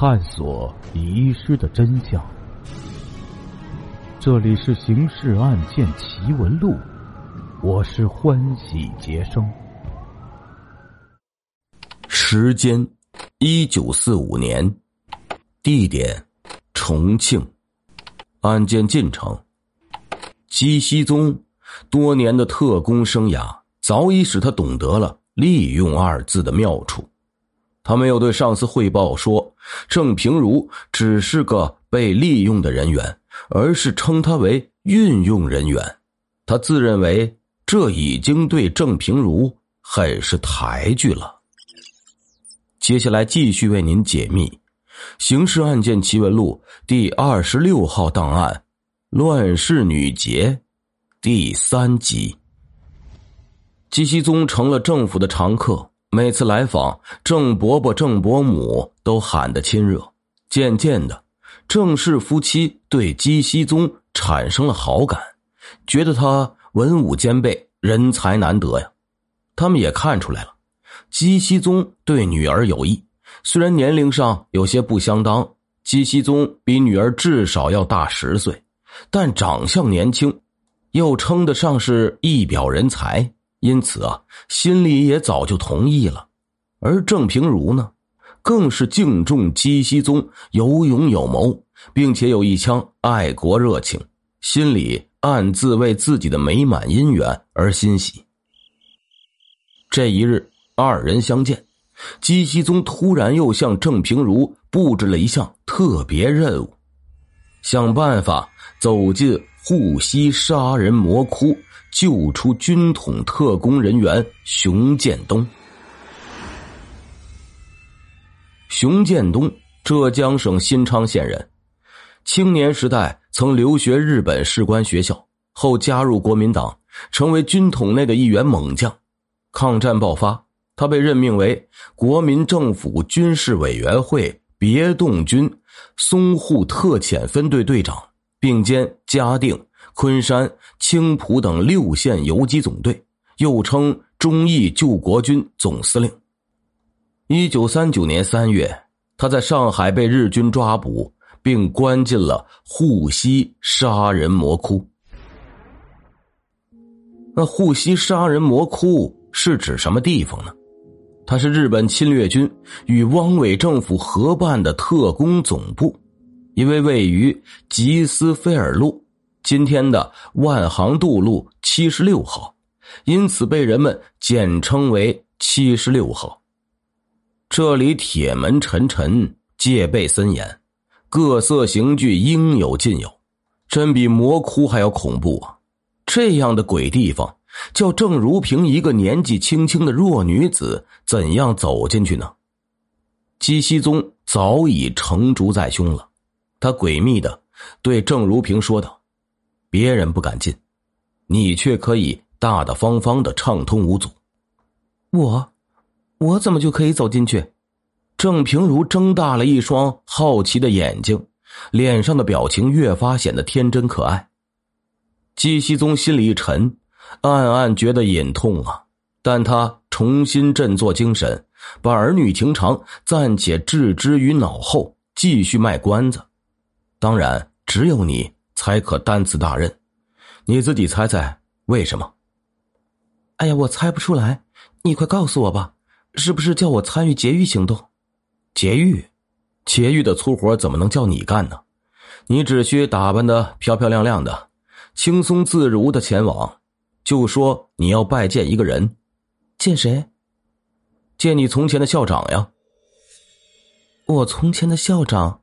探索遗失的真相。这里是《刑事案件奇闻录》，我是欢喜杰生。时间：一九四五年，地点：重庆。案件进程：姬熙宗多年的特工生涯早已使他懂得了“利用”二字的妙处。他没有对上司汇报说郑平如只是个被利用的人员，而是称他为运用人员。他自认为这已经对郑平如很是抬举了。接下来继续为您解密《刑事案件奇闻录》第二十六号档案《乱世女杰》第三集。季熙宗成了政府的常客。每次来访，郑伯伯、郑伯母都喊得亲热。渐渐的，郑氏夫妻对姬熙宗产生了好感，觉得他文武兼备，人才难得呀。他们也看出来了，姬熙宗对女儿有意。虽然年龄上有些不相当，姬熙宗比女儿至少要大十岁，但长相年轻，又称得上是一表人才。因此啊，心里也早就同意了。而郑平如呢，更是敬重姬熙宗有勇有谋，并且有一腔爱国热情，心里暗自为自己的美满姻缘而欣喜。这一日，二人相见，姬熙宗突然又向郑平如布置了一项特别任务：想办法走进沪西杀人魔窟。救出军统特工人员熊建东。熊建东，浙江省新昌县人，青年时代曾留学日本士官学校，后加入国民党，成为军统内的一员猛将。抗战爆发，他被任命为国民政府军事委员会别动军淞沪特遣分队队长，并兼嘉定。昆山、青浦等六县游击总队，又称忠义救国军总司令。一九三九年三月，他在上海被日军抓捕，并关进了沪西杀人魔窟。那沪西杀人魔窟是指什么地方呢？它是日本侵略军与汪伪政府合办的特工总部，因为位于吉斯菲尔路。今天的万航渡路七十六号，因此被人们简称为七十六号。这里铁门沉沉，戒备森严，各色刑具应有尽有，真比魔窟还要恐怖啊！这样的鬼地方，叫郑如萍一个年纪轻轻的弱女子怎样走进去呢？姬熙宗早已成竹在胸了，他诡秘的对郑如萍说道。别人不敢进，你却可以大大方方的畅通无阻。我，我怎么就可以走进去？郑平如睁大了一双好奇的眼睛，脸上的表情越发显得天真可爱。姬希宗心里一沉，暗暗觉得隐痛啊。但他重新振作精神，把儿女情长暂且置之于脑后，继续卖关子。当然，只有你。才可担此大任，你自己猜猜为什么？哎呀，我猜不出来，你快告诉我吧，是不是叫我参与劫狱行动？劫狱，劫狱的粗活怎么能叫你干呢？你只需打扮的漂漂亮亮的，轻松自如的前往，就说你要拜见一个人，见谁？见你从前的校长呀。我从前的校长，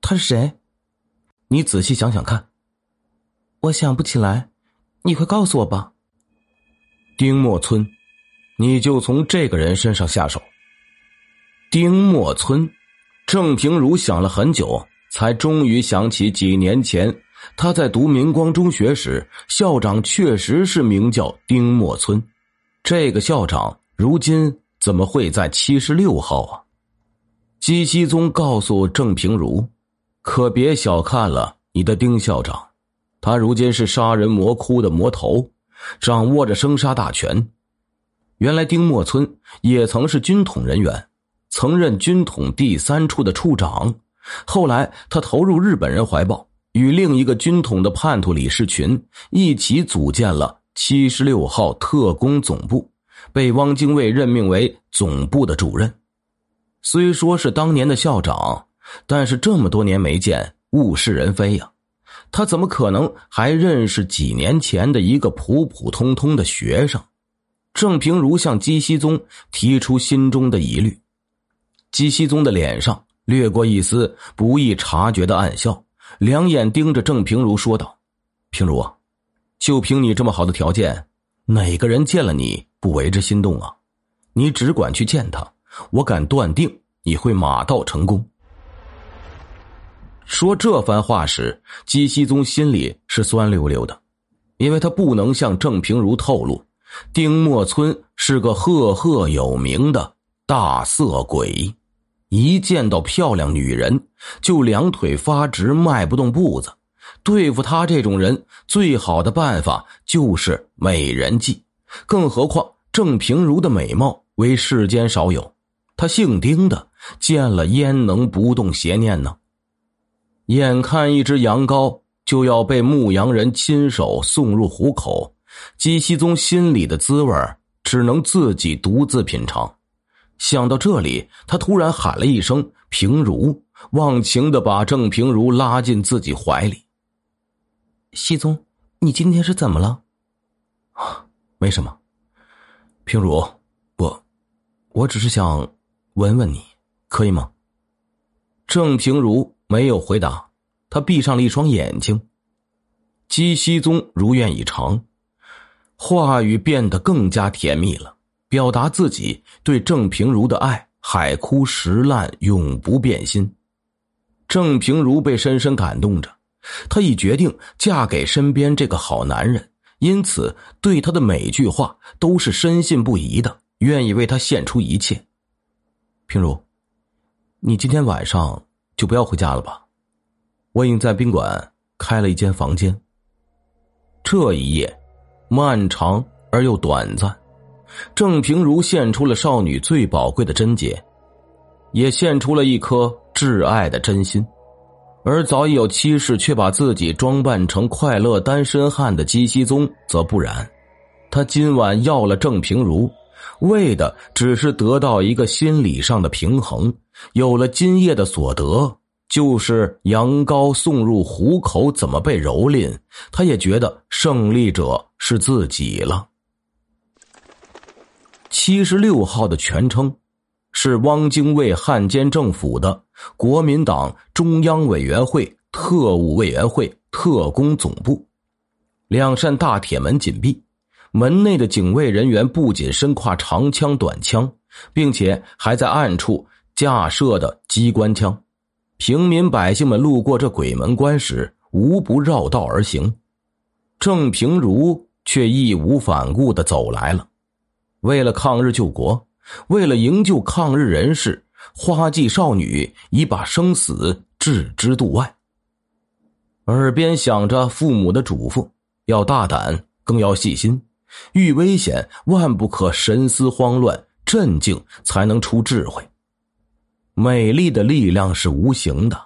他是谁？你仔细想想看，我想不起来，你快告诉我吧。丁默村，你就从这个人身上下手。丁默村，郑平如想了很久，才终于想起几年前他在读明光中学时，校长确实是名叫丁默村。这个校长如今怎么会在七十六号啊？姬熙宗告诉郑平如。可别小看了你的丁校长，他如今是杀人魔窟的魔头，掌握着生杀大权。原来丁默村也曾是军统人员，曾任军统第三处的处长，后来他投入日本人怀抱，与另一个军统的叛徒李士群一起组建了七十六号特工总部，被汪精卫任命为总部的主任。虽说是当年的校长，但是这么多年没见，物是人非呀。他怎么可能还认识几年前的一个普普通通的学生？郑平如向姬熙宗提出心中的疑虑。姬熙宗的脸上掠过一丝不易察觉的暗笑，两眼盯着郑平如说道：“平如，就凭你这么好的条件，哪个人见了你不为之心动啊？你只管去见他。”我敢断定你会马到成功。说这番话时，姬熙宗心里是酸溜溜的，因为他不能向郑平如透露，丁默村是个赫赫有名的大色鬼，一见到漂亮女人就两腿发直，迈不动步子。对付他这种人，最好的办法就是美人计，更何况郑平如的美貌为世间少有。他姓丁的，见了焉能不动邪念呢？眼看一只羊羔就要被牧羊人亲手送入虎口，姬熙宗心里的滋味只能自己独自品尝。想到这里，他突然喊了一声“平如”，忘情的把郑平如拉进自己怀里。熙宗，你今天是怎么了？啊，没什么。平如，我，我只是想。问问你，可以吗？郑平如没有回答，他闭上了一双眼睛。姬熙宗如愿以偿，话语变得更加甜蜜了，表达自己对郑平如的爱，海枯石烂，永不变心。郑平如被深深感动着，她已决定嫁给身边这个好男人，因此对他的每句话都是深信不疑的，愿意为他献出一切。平如，你今天晚上就不要回家了吧？我已经在宾馆开了一间房间。这一夜，漫长而又短暂，郑平如献出了少女最宝贵的贞洁，也献出了一颗挚爱的真心。而早已有妻室却把自己装扮成快乐单身汉的姬熙宗则不然，他今晚要了郑平如。为的只是得到一个心理上的平衡，有了今夜的所得，就是羊羔送入虎口怎么被蹂躏，他也觉得胜利者是自己了。七十六号的全称是汪精卫汉奸政府的国民党中央委员会特务委员会特工总部，两扇大铁门紧闭。门内的警卫人员不仅身挎长枪短枪，并且还在暗处架设的机关枪。平民百姓们路过这鬼门关时，无不绕道而行。郑平如却义无反顾的走来了。为了抗日救国，为了营救抗日人士，花季少女已把生死置之度外。耳边响着父母的嘱咐：要大胆，更要细心。遇危险，万不可神思慌乱，镇静才能出智慧。美丽的力量是无形的。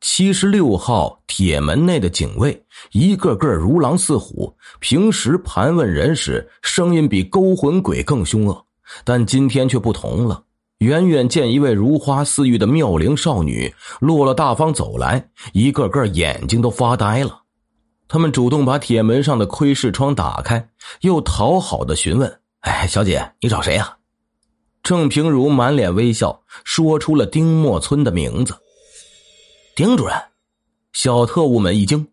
七十六号铁门内的警卫，一个个如狼似虎，平时盘问人时，声音比勾魂鬼更凶恶。但今天却不同了。远远见一位如花似玉的妙龄少女落了大方走来，一个个眼睛都发呆了。他们主动把铁门上的窥视窗打开，又讨好的询问：“哎，小姐，你找谁呀？”郑平如满脸微笑，说出了丁默村的名字。丁主任，小特务们一惊，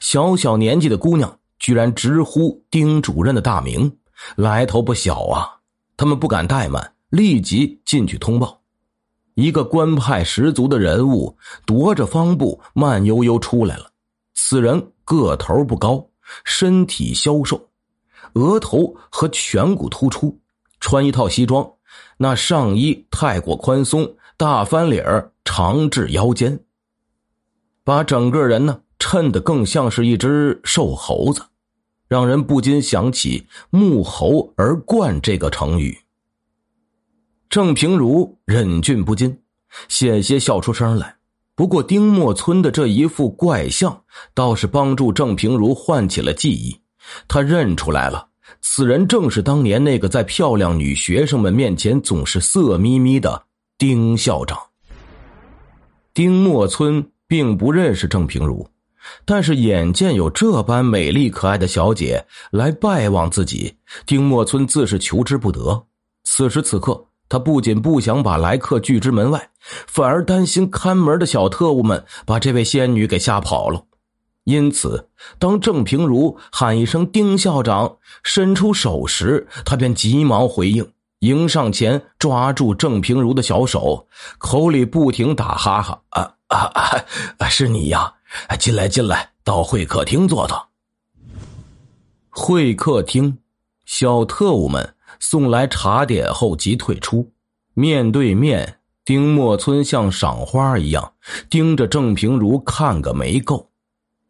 小小年纪的姑娘居然直呼丁主任的大名，来头不小啊！他们不敢怠慢，立即进去通报。一个官派十足的人物踱着方步，慢悠悠出来了。此人。个头不高，身体消瘦，额头和颧骨突出，穿一套西装，那上衣太过宽松，大翻领儿长至腰间，把整个人呢衬得更像是一只瘦猴子，让人不禁想起“沐猴而冠”这个成语。郑平如忍俊不禁，险些笑出声来。不过丁默村的这一副怪相，倒是帮助郑平如唤起了记忆。他认出来了，此人正是当年那个在漂亮女学生们面前总是色眯眯的丁校长。丁默村并不认识郑平如，但是眼见有这般美丽可爱的小姐来拜望自己，丁默村自是求之不得。此时此刻，他不仅不想把来客拒之门外，反而担心看门的小特务们把这位仙女给吓跑了。因此，当郑平如喊一声“丁校长”，伸出手时，他便急忙回应，迎上前抓住郑平如的小手，口里不停打哈哈：“啊啊啊！是你呀！进来，进来，到会客厅坐坐。”会客厅，小特务们送来茶点后即退出。面对面，丁默村像赏花一样盯着郑平如看个没够。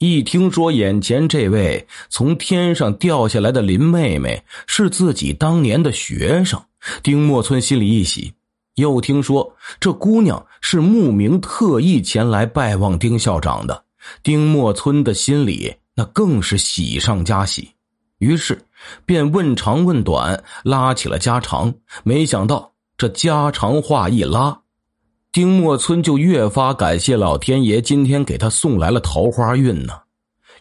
一听说眼前这位从天上掉下来的林妹妹是自己当年的学生，丁默村心里一喜。又听说这姑娘是慕名特意前来拜望丁校长的，丁默村的心里那更是喜上加喜。于是便问长问短，拉起了家常。没想到这家常话一拉。丁默村就越发感谢老天爷，今天给他送来了桃花运呢。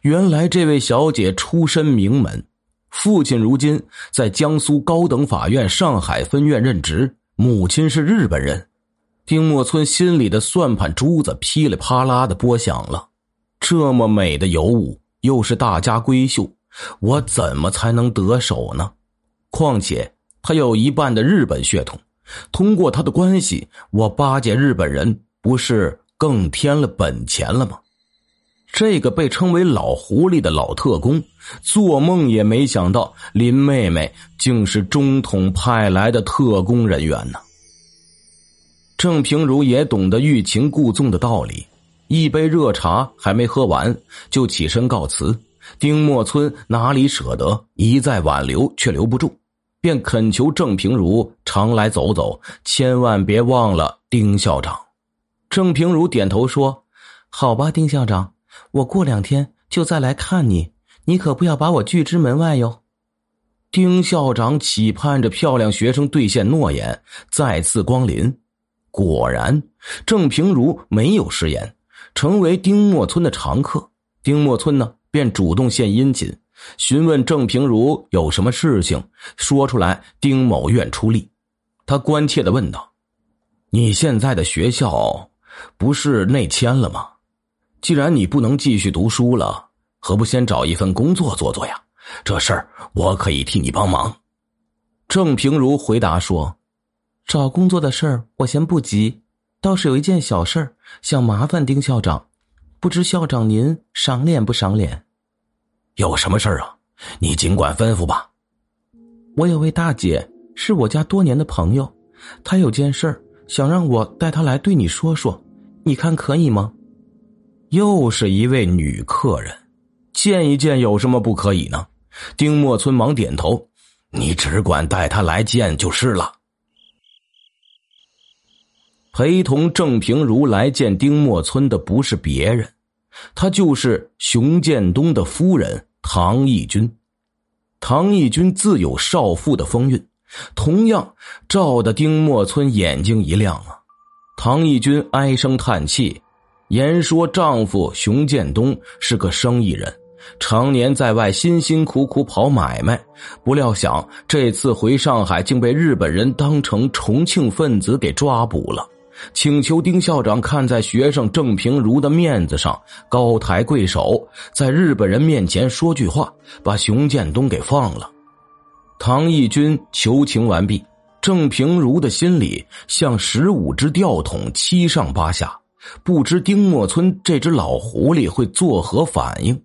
原来这位小姐出身名门，父亲如今在江苏高等法院上海分院任职，母亲是日本人。丁默村心里的算盘珠子噼里啪啦的拨响了。这么美的尤物，又是大家闺秀，我怎么才能得手呢？况且他有一半的日本血统。通过他的关系，我巴结日本人，不是更添了本钱了吗？这个被称为“老狐狸”的老特工，做梦也没想到林妹妹竟是中统派来的特工人员呢。郑平如也懂得欲擒故纵的道理，一杯热茶还没喝完，就起身告辞。丁默村哪里舍得一再挽留，却留不住。便恳求郑平如常来走走，千万别忘了丁校长。郑平如点头说：“好吧，丁校长，我过两天就再来看你，你可不要把我拒之门外哟。”丁校长期盼着漂亮学生兑现诺言，再次光临。果然，郑平如没有食言，成为丁默村的常客。丁默村呢，便主动献殷勤。询问郑平如有什么事情，说出来，丁某愿出力。他关切的问道：“你现在的学校不是内迁了吗？既然你不能继续读书了，何不先找一份工作做做呀？这事儿我可以替你帮忙。”郑平如回答说：“找工作的事儿我先不急，倒是有一件小事儿想麻烦丁校长，不知校长您赏脸不赏脸？”有什么事啊？你尽管吩咐吧。我有位大姐是我家多年的朋友，她有件事想让我带她来对你说说，你看可以吗？又是一位女客人，见一见有什么不可以呢？丁默村忙点头，你只管带她来见就是了。陪同郑平如来见丁默村的不是别人。他就是熊建东的夫人唐义军，唐义军自有少妇的风韵，同样照得丁默村眼睛一亮啊。唐义军唉声叹气，言说丈夫熊建东是个生意人，常年在外辛辛苦苦跑买卖，不料想这次回上海，竟被日本人当成重庆分子给抓捕了。请求丁校长看在学生郑平如的面子上，高抬贵手，在日本人面前说句话，把熊建东给放了。唐义军求情完毕，郑平如的心里像十五只吊桶，七上八下，不知丁默村这只老狐狸会作何反应。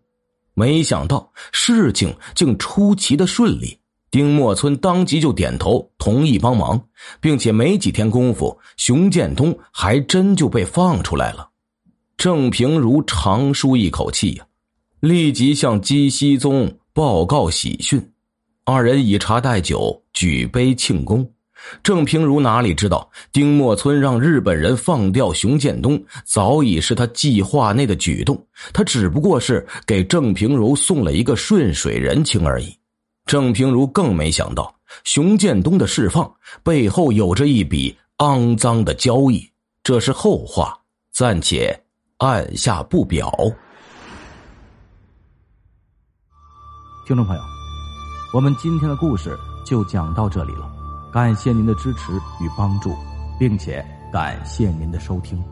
没想到事情竟出奇的顺利。丁默村当即就点头同意帮忙，并且没几天功夫，熊建东还真就被放出来了。郑平如长舒一口气呀，立即向姬熙宗报告喜讯。二人以茶代酒，举杯庆功。郑平如哪里知道，丁默村让日本人放掉熊建东，早已是他计划内的举动。他只不过是给郑平如送了一个顺水人情而已。郑平如更没想到，熊建东的释放背后有着一笔肮脏的交易。这是后话，暂且按下不表。听众朋友，我们今天的故事就讲到这里了。感谢您的支持与帮助，并且感谢您的收听。